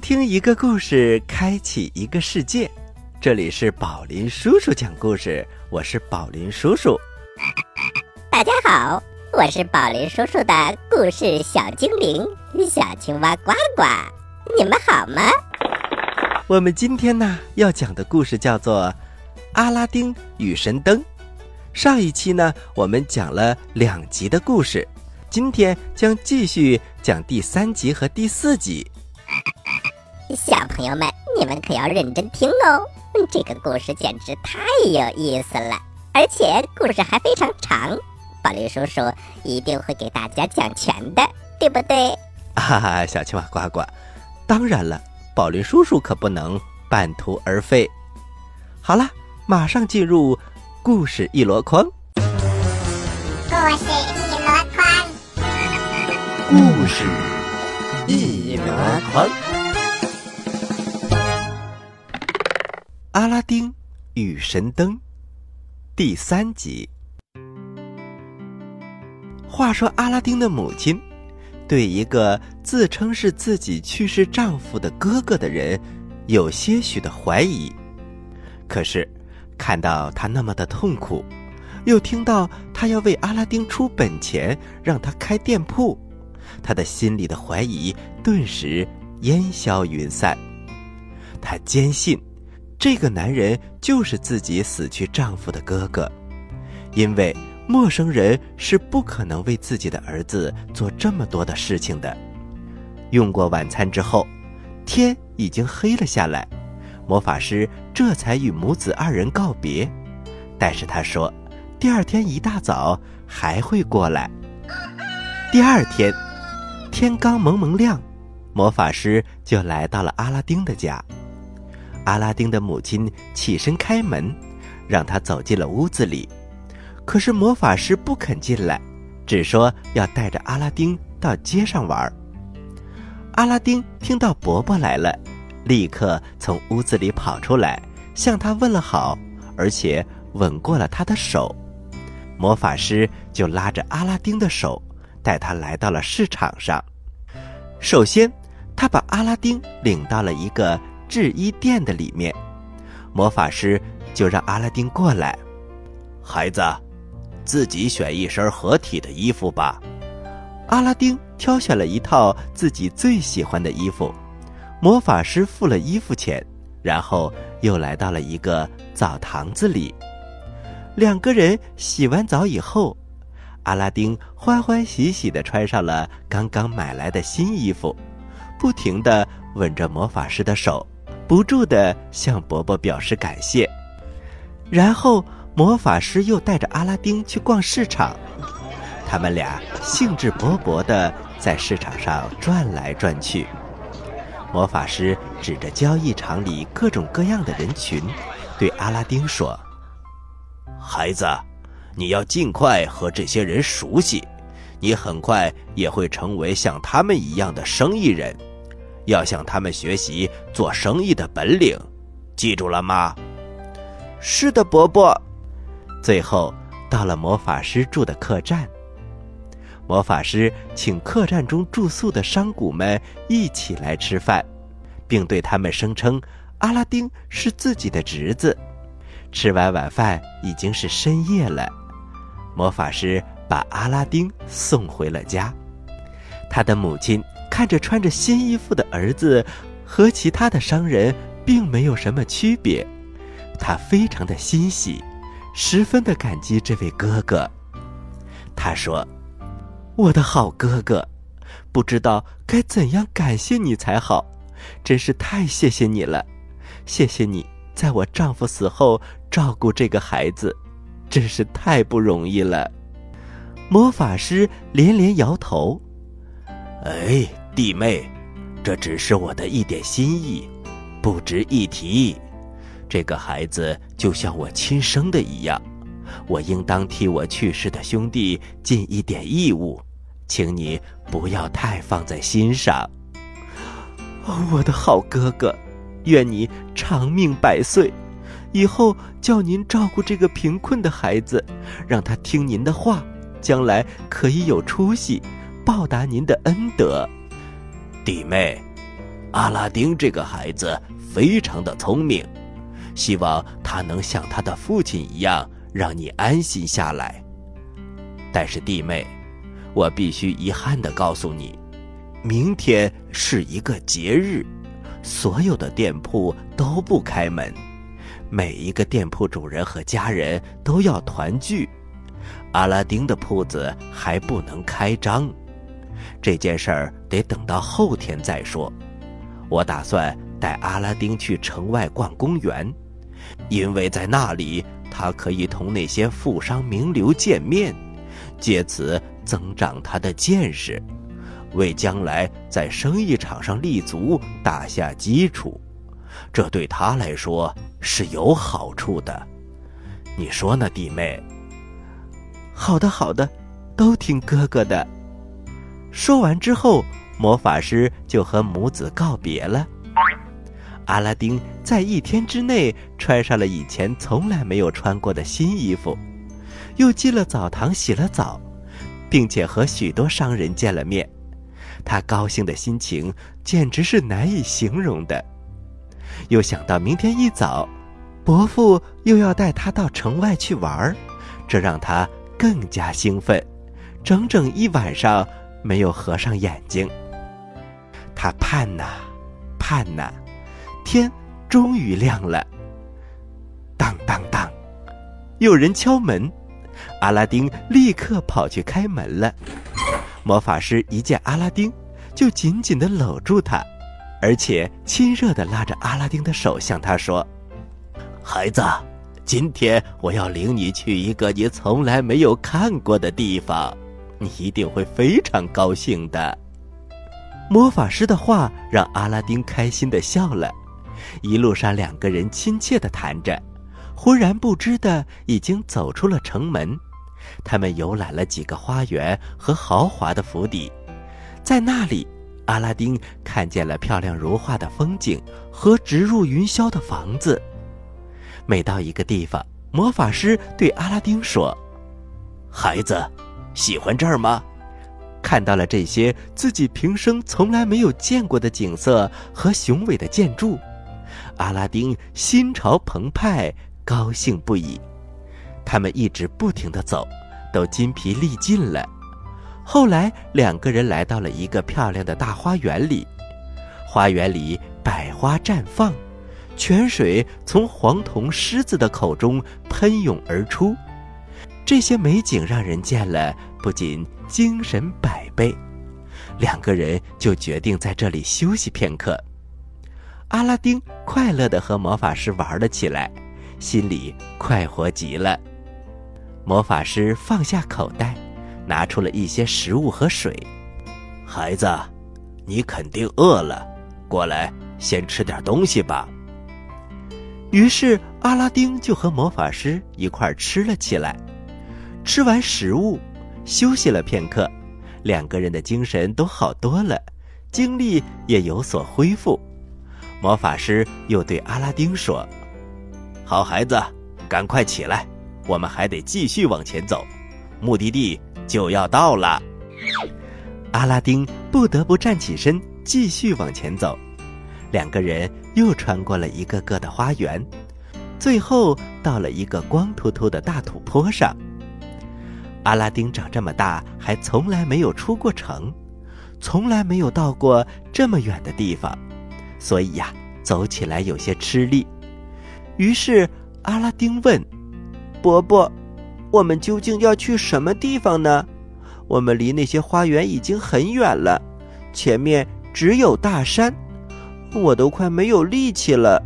倾听一个故事，开启一个世界。这里是宝林叔叔讲故事，我是宝林叔叔。大家好，我是宝林叔叔的故事小精灵小青蛙呱呱，你们好吗？我们今天呢要讲的故事叫做《阿拉丁与神灯》。上一期呢我们讲了两集的故事，今天将继续讲第三集和第四集。小朋友们，你们可要认真听哦，这个故事简直太有意思了，而且故事还非常长。宝林叔叔一定会给大家讲全的，对不对？哈哈，小青蛙呱呱，当然了，宝林叔叔可不能半途而废。好了，马上进入故事一箩筐。故事一箩筐，故事一箩筐。阿拉丁与神灯第三集。话说，阿拉丁的母亲对一个自称是自己去世丈夫的哥哥的人有些许的怀疑。可是，看到他那么的痛苦，又听到他要为阿拉丁出本钱让他开店铺，他的心里的怀疑顿时烟消云散。他坚信。这个男人就是自己死去丈夫的哥哥，因为陌生人是不可能为自己的儿子做这么多的事情的。用过晚餐之后，天已经黑了下来，魔法师这才与母子二人告别。但是他说，第二天一大早还会过来。第二天，天刚蒙蒙亮，魔法师就来到了阿拉丁的家。阿拉丁的母亲起身开门，让他走进了屋子里。可是魔法师不肯进来，只说要带着阿拉丁到街上玩。阿拉丁听到伯伯来了，立刻从屋子里跑出来，向他问了好，而且吻过了他的手。魔法师就拉着阿拉丁的手，带他来到了市场上。首先，他把阿拉丁领到了一个。制衣店的里面，魔法师就让阿拉丁过来。孩子，自己选一身合体的衣服吧。阿拉丁挑选了一套自己最喜欢的衣服，魔法师付了衣服钱，然后又来到了一个澡堂子里。两个人洗完澡以后，阿拉丁欢欢喜喜地穿上了刚刚买来的新衣服，不停地吻着魔法师的手。不住地向伯伯表示感谢，然后魔法师又带着阿拉丁去逛市场，他们俩兴致勃勃地在市场上转来转去。魔法师指着交易场里各种各样的人群，对阿拉丁说：“孩子，你要尽快和这些人熟悉，你很快也会成为像他们一样的生意人。”要向他们学习做生意的本领，记住了吗？是的，伯伯。最后到了魔法师住的客栈，魔法师请客栈中住宿的商贾们一起来吃饭，并对他们声称阿拉丁是自己的侄子。吃完晚饭已经是深夜了，魔法师把阿拉丁送回了家，他的母亲。看着穿着新衣服的儿子，和其他的商人并没有什么区别，他非常的欣喜，十分的感激这位哥哥。他说：“我的好哥哥，不知道该怎样感谢你才好，真是太谢谢你了，谢谢你在我丈夫死后照顾这个孩子，真是太不容易了。”魔法师连连摇头：“哎。”弟妹，这只是我的一点心意，不值一提。这个孩子就像我亲生的一样，我应当替我去世的兄弟尽一点义务，请你不要太放在心上。哦，我的好哥哥，愿你长命百岁，以后叫您照顾这个贫困的孩子，让他听您的话，将来可以有出息，报答您的恩德。弟妹，阿拉丁这个孩子非常的聪明，希望他能像他的父亲一样，让你安心下来。但是弟妹，我必须遗憾的告诉你，明天是一个节日，所有的店铺都不开门，每一个店铺主人和家人都要团聚，阿拉丁的铺子还不能开张。这件事儿得等到后天再说。我打算带阿拉丁去城外逛公园，因为在那里他可以同那些富商名流见面，借此增长他的见识，为将来在生意场上立足打下基础。这对他来说是有好处的。你说呢，弟妹？好的，好的，都听哥哥的。说完之后。魔法师就和母子告别了。阿拉丁在一天之内穿上了以前从来没有穿过的新衣服，又进了澡堂洗了澡，并且和许多商人见了面。他高兴的心情简直是难以形容的。又想到明天一早，伯父又要带他到城外去玩儿，这让他更加兴奋，整整一晚上没有合上眼睛。他盼呐，盼呐，天终于亮了。当当当，有人敲门，阿拉丁立刻跑去开门了。魔法师一见阿拉丁，就紧紧的搂住他，而且亲热的拉着阿拉丁的手，向他说：“孩子，今天我要领你去一个你从来没有看过的地方，你一定会非常高兴的。”魔法师的话让阿拉丁开心的笑了，一路上两个人亲切的谈着，忽然不知的已经走出了城门。他们游览了几个花园和豪华的府邸，在那里，阿拉丁看见了漂亮如画的风景和直入云霄的房子。每到一个地方，魔法师对阿拉丁说：“孩子，喜欢这儿吗？”看到了这些自己平生从来没有见过的景色和雄伟的建筑，阿拉丁心潮澎湃，高兴不已。他们一直不停地走，都筋疲力尽了。后来，两个人来到了一个漂亮的大花园里，花园里百花绽放，泉水从黄铜狮子的口中喷涌而出。这些美景让人见了不仅精神百倍，两个人就决定在这里休息片刻。阿拉丁快乐地和魔法师玩了起来，心里快活极了。魔法师放下口袋，拿出了一些食物和水。孩子，你肯定饿了，过来先吃点东西吧。于是阿拉丁就和魔法师一块吃了起来。吃完食物，休息了片刻，两个人的精神都好多了，精力也有所恢复。魔法师又对阿拉丁说：“好孩子，赶快起来，我们还得继续往前走，目的地就要到了。”阿拉丁不得不站起身，继续往前走。两个人又穿过了一个个的花园，最后到了一个光秃秃的大土坡上。阿拉丁长这么大还从来没有出过城，从来没有到过这么远的地方，所以呀，走起来有些吃力。于是阿拉丁问：“伯伯，我们究竟要去什么地方呢？我们离那些花园已经很远了，前面只有大山，我都快没有力气了。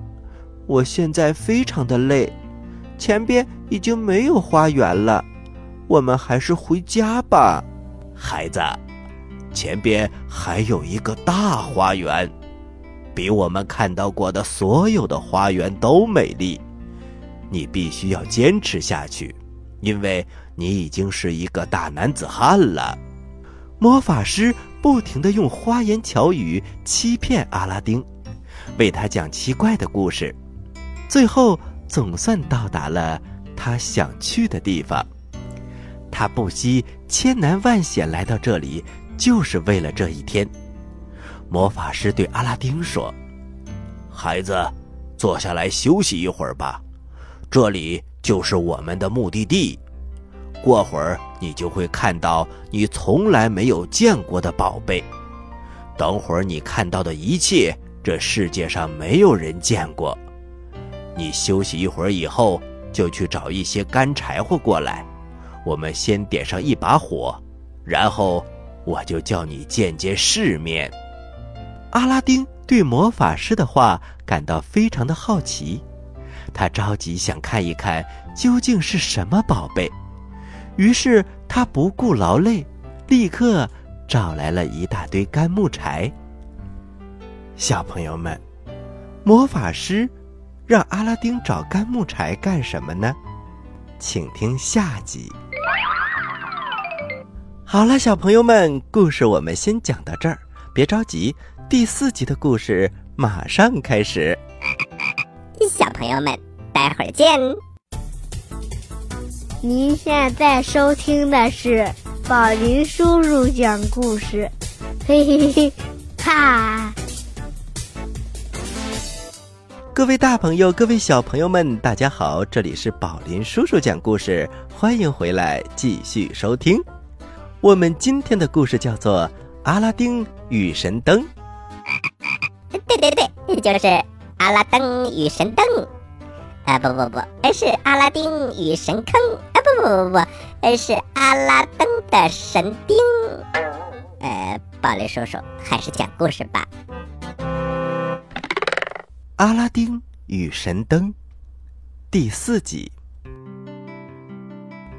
我现在非常的累，前边已经没有花园了。”我们还是回家吧，孩子。前边还有一个大花园，比我们看到过的所有的花园都美丽。你必须要坚持下去，因为你已经是一个大男子汉了。魔法师不停的用花言巧语欺骗阿拉丁，为他讲奇怪的故事，最后总算到达了他想去的地方。他不惜千难万险来到这里，就是为了这一天。魔法师对阿拉丁说：“孩子，坐下来休息一会儿吧，这里就是我们的目的地。过会儿你就会看到你从来没有见过的宝贝。等会儿你看到的一切，这世界上没有人见过。你休息一会儿以后，就去找一些干柴火过来，我们先点上一把火，然后我就叫你见见世面。”阿拉丁对魔法师的话感到非常的好奇，他着急想看一看究竟是什么宝贝，于是他不顾劳累，立刻找来了一大堆干木柴。小朋友们，魔法师让阿拉丁找干木柴干什么呢？请听下集。好了，小朋友们，故事我们先讲到这儿，别着急。第四集的故事马上开始，小朋友们，待会儿见。您现在收听的是宝林叔叔讲故事，嘿嘿嘿，哈！各位大朋友，各位小朋友们，大家好，这里是宝林叔叔讲故事，欢迎回来继续收听。我们今天的故事叫做《阿拉丁与神灯》。对对对，就是阿拉丁与神灯，啊不不不，是阿拉丁与神坑，啊不不不不，是阿拉丁的神钉。呃，暴雷叔叔还是讲故事吧。阿拉丁与神灯第四集。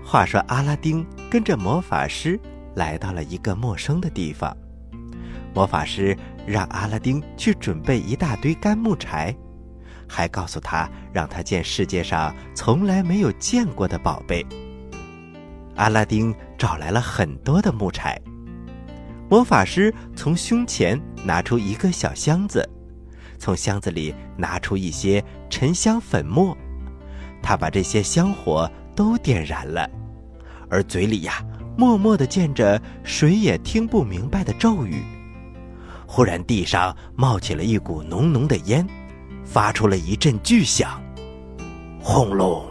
话说阿拉丁跟着魔法师来到了一个陌生的地方，魔法师。让阿拉丁去准备一大堆干木柴，还告诉他让他见世界上从来没有见过的宝贝。阿拉丁找来了很多的木柴，魔法师从胸前拿出一个小箱子，从箱子里拿出一些沉香粉末，他把这些香火都点燃了，而嘴里呀默默地念着谁也听不明白的咒语。忽然，地上冒起了一股浓浓的烟，发出了一阵巨响，轰隆！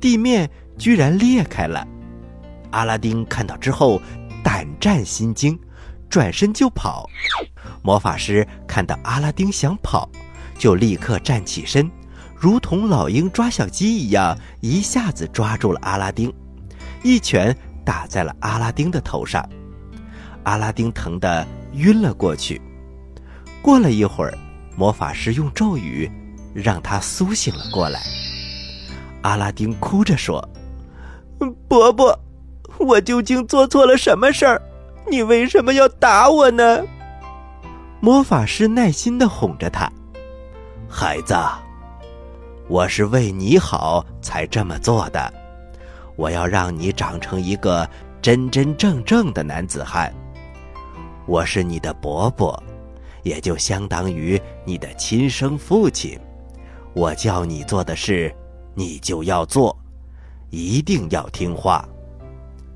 地面居然裂开了。阿拉丁看到之后，胆战心惊，转身就跑。魔法师看到阿拉丁想跑，就立刻站起身，如同老鹰抓小鸡一样，一下子抓住了阿拉丁，一拳打在了阿拉丁的头上。阿拉丁疼得。晕了过去。过了一会儿，魔法师用咒语让他苏醒了过来。阿拉丁哭着说：“伯伯，我究竟做错了什么事儿？你为什么要打我呢？”魔法师耐心的哄着他：“孩子，我是为你好才这么做的。我要让你长成一个真真正正的男子汉。”我是你的伯伯，也就相当于你的亲生父亲。我叫你做的事，你就要做，一定要听话。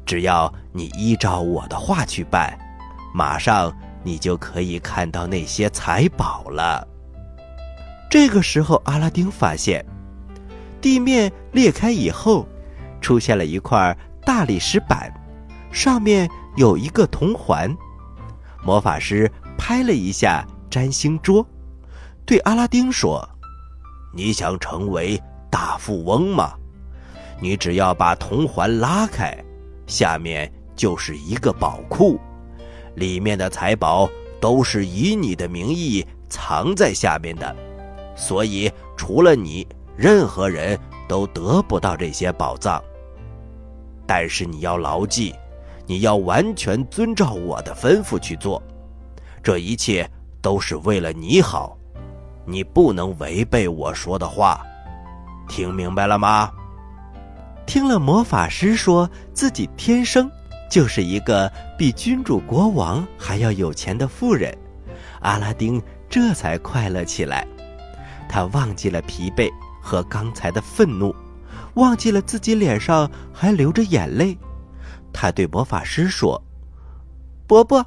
只要你依照我的话去办，马上你就可以看到那些财宝了。这个时候，阿拉丁发现，地面裂开以后，出现了一块大理石板，上面有一个铜环。魔法师拍了一下占星桌，对阿拉丁说：“你想成为大富翁吗？你只要把铜环拉开，下面就是一个宝库，里面的财宝都是以你的名义藏在下面的，所以除了你，任何人都得不到这些宝藏。但是你要牢记。”你要完全遵照我的吩咐去做，这一切都是为了你好，你不能违背我说的话，听明白了吗？听了魔法师说自己天生就是一个比君主国王还要有钱的富人，阿拉丁这才快乐起来，他忘记了疲惫和刚才的愤怒，忘记了自己脸上还流着眼泪。他对魔法师说：“伯伯，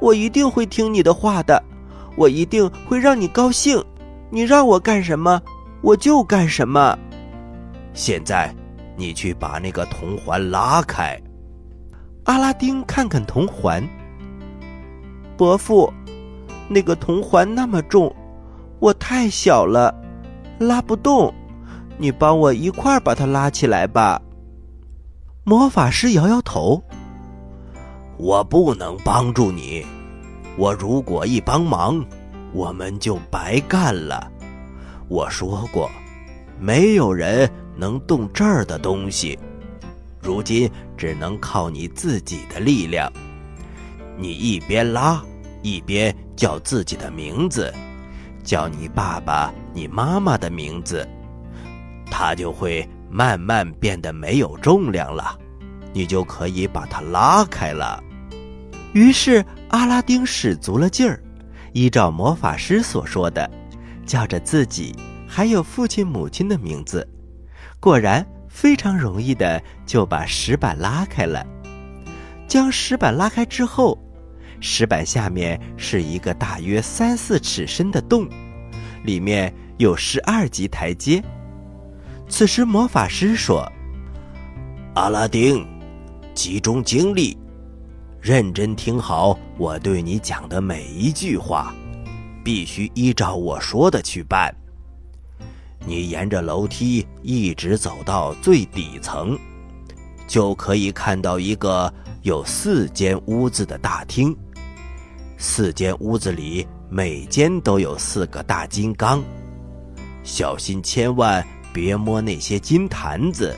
我一定会听你的话的，我一定会让你高兴。你让我干什么，我就干什么。现在，你去把那个铜环拉开。阿拉丁看看铜环，伯父，那个铜环那么重，我太小了，拉不动。你帮我一块儿把它拉起来吧。魔法师摇摇头。我不能帮助你，我如果一帮忙，我们就白干了。我说过，没有人能动这儿的东西，如今只能靠你自己的力量。你一边拉，一边叫自己的名字，叫你爸爸、你妈妈的名字，它就会慢慢变得没有重量了，你就可以把它拉开了。于是阿拉丁使足了劲儿，依照魔法师所说的，叫着自己还有父亲母亲的名字，果然非常容易的就把石板拉开了。将石板拉开之后，石板下面是一个大约三四尺深的洞，里面有十二级台阶。此时魔法师说：“阿拉丁，集中精力。”认真听好，我对你讲的每一句话，必须依照我说的去办。你沿着楼梯一直走到最底层，就可以看到一个有四间屋子的大厅。四间屋子里，每间都有四个大金刚。小心，千万别摸那些金坛子，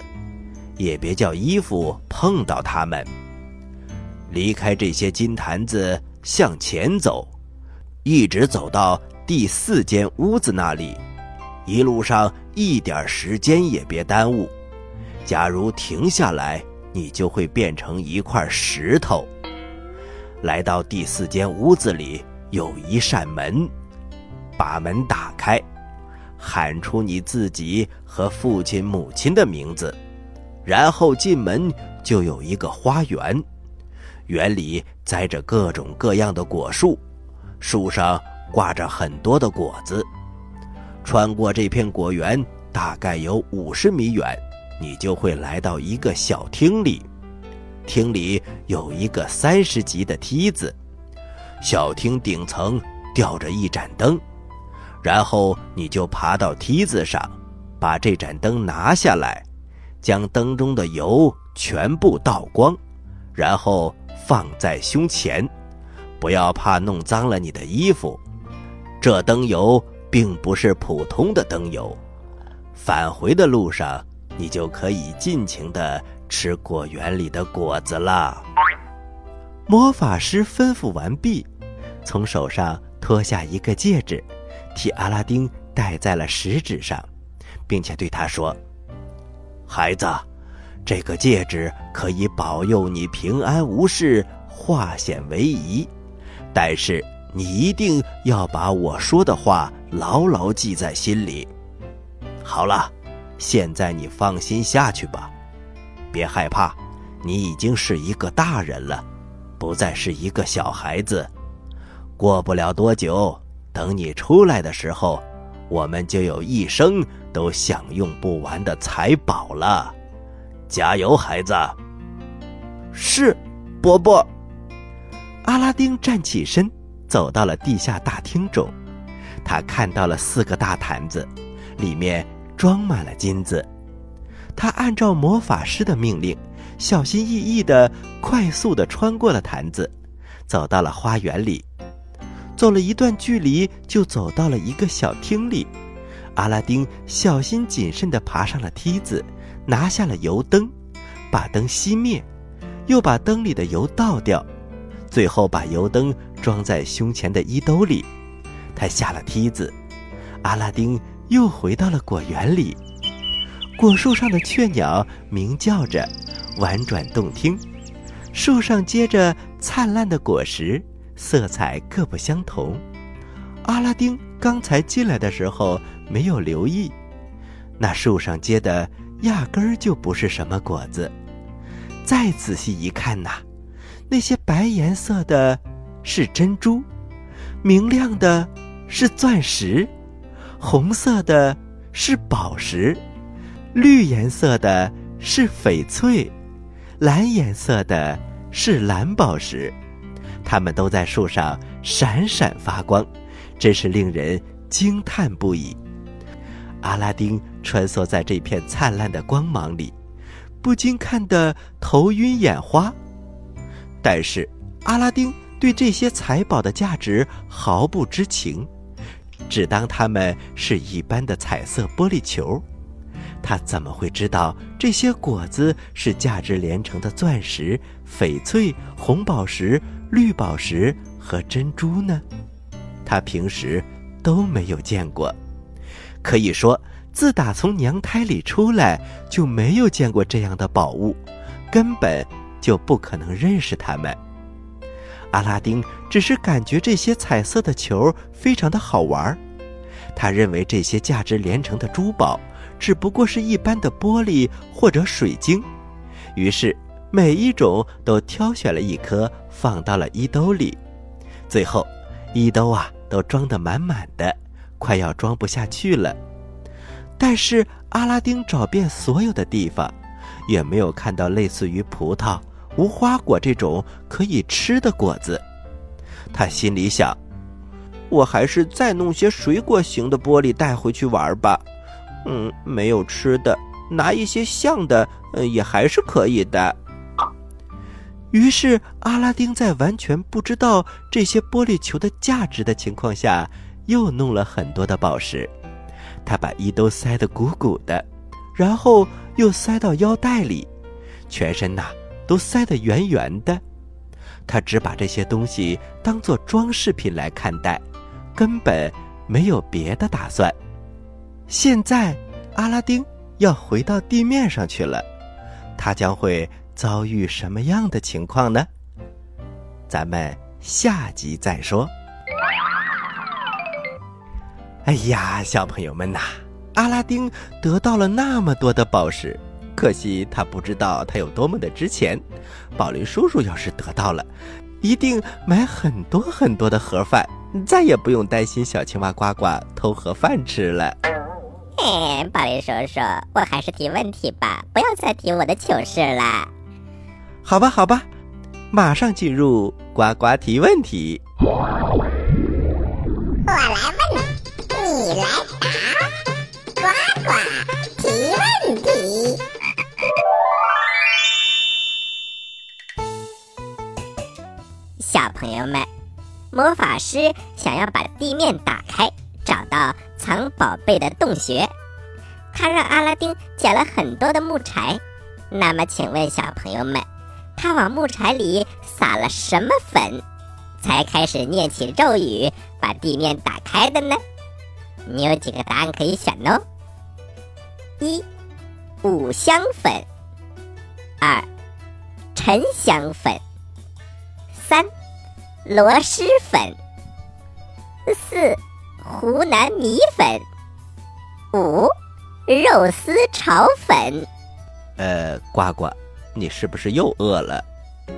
也别叫衣服碰到它们。离开这些金坛子，向前走，一直走到第四间屋子那里。一路上一点时间也别耽误。假如停下来，你就会变成一块石头。来到第四间屋子里，有一扇门，把门打开，喊出你自己和父亲、母亲的名字，然后进门就有一个花园。园里栽着各种各样的果树，树上挂着很多的果子。穿过这片果园，大概有五十米远，你就会来到一个小厅里。厅里有一个三十级的梯子，小厅顶层吊着一盏灯，然后你就爬到梯子上，把这盏灯拿下来，将灯中的油全部倒光，然后。放在胸前，不要怕弄脏了你的衣服。这灯油并不是普通的灯油。返回的路上，你就可以尽情的吃果园里的果子了。魔法师吩咐完毕，从手上脱下一个戒指，替阿拉丁戴在了食指上，并且对他说：“孩子。”这个戒指可以保佑你平安无事，化险为夷。但是你一定要把我说的话牢牢记在心里。好了，现在你放心下去吧，别害怕，你已经是一个大人了，不再是一个小孩子。过不了多久，等你出来的时候，我们就有一生都享用不完的财宝了。加油，孩子！是，伯伯。阿拉丁站起身，走到了地下大厅中。他看到了四个大坛子，里面装满了金子。他按照魔法师的命令，小心翼翼的、快速的穿过了坛子，走到了花园里。走了一段距离，就走到了一个小厅里。阿拉丁小心谨慎的爬上了梯子。拿下了油灯，把灯熄灭，又把灯里的油倒掉，最后把油灯装在胸前的衣兜里。他下了梯子，阿拉丁又回到了果园里。果树上的雀鸟鸣叫着，婉转动听。树上结着灿烂的果实，色彩各不相同。阿拉丁刚才进来的时候没有留意，那树上结的。压根儿就不是什么果子，再仔细一看呐，那些白颜色的，是珍珠，明亮的是钻石，红色的是宝石，绿颜色的是翡翠，蓝颜色的是蓝宝石。它们都在树上闪闪发光，真是令人惊叹不已。阿拉丁穿梭在这片灿烂的光芒里，不禁看得头晕眼花。但是，阿拉丁对这些财宝的价值毫不知情，只当它们是一般的彩色玻璃球。他怎么会知道这些果子是价值连城的钻石、翡翠、红宝石、绿宝石和珍珠呢？他平时都没有见过，可以说，自打从娘胎里出来就没有见过这样的宝物，根本就不可能认识它们。阿拉丁只是感觉这些彩色的球非常的好玩，他认为这些价值连城的珠宝。只不过是一般的玻璃或者水晶，于是每一种都挑选了一颗放到了衣兜里，最后衣兜啊都装得满满的，快要装不下去了。但是阿拉丁找遍所有的地方，也没有看到类似于葡萄、无花果这种可以吃的果子。他心里想：我还是再弄些水果型的玻璃带回去玩吧。嗯，没有吃的，拿一些像的，呃，也还是可以的。于是，阿拉丁在完全不知道这些玻璃球的价值的情况下，又弄了很多的宝石。他把衣兜塞得鼓鼓的，然后又塞到腰带里，全身呐都塞得圆圆的。他只把这些东西当做装饰品来看待，根本没有别的打算。现在，阿拉丁要回到地面上去了，他将会遭遇什么样的情况呢？咱们下集再说。哎呀，小朋友们呐，阿拉丁得到了那么多的宝石，可惜他不知道它有多么的值钱。宝林叔叔要是得到了，一定买很多很多的盒饭，再也不用担心小青蛙呱呱偷盒饭吃了。嘿，宝林叔叔，我还是提问题吧，不要再提我的糗事了。好吧，好吧，马上进入呱呱提问题。我来问，你来答，呱呱提问题。小朋友们，魔法师想要把地面打开。找到藏宝贝的洞穴，他让阿拉丁捡了很多的木柴。那么，请问小朋友们，他往木柴里撒了什么粉，才开始念起咒语，把地面打开的呢？你有几个答案可以选哦：一、五香粉；二、沉香粉；三、螺蛳粉；四。湖南米粉，五肉丝炒粉。呃，呱呱，你是不是又饿了？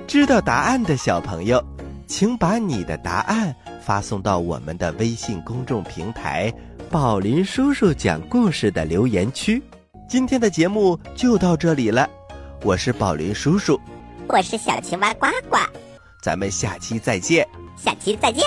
知道答案的小朋友，请把你的答案发送到我们的微信公众平台“宝林叔叔讲故事”的留言区。今天的节目就到这里了，我是宝林叔叔，我是小青蛙呱呱，咱们下期再见，下期再见。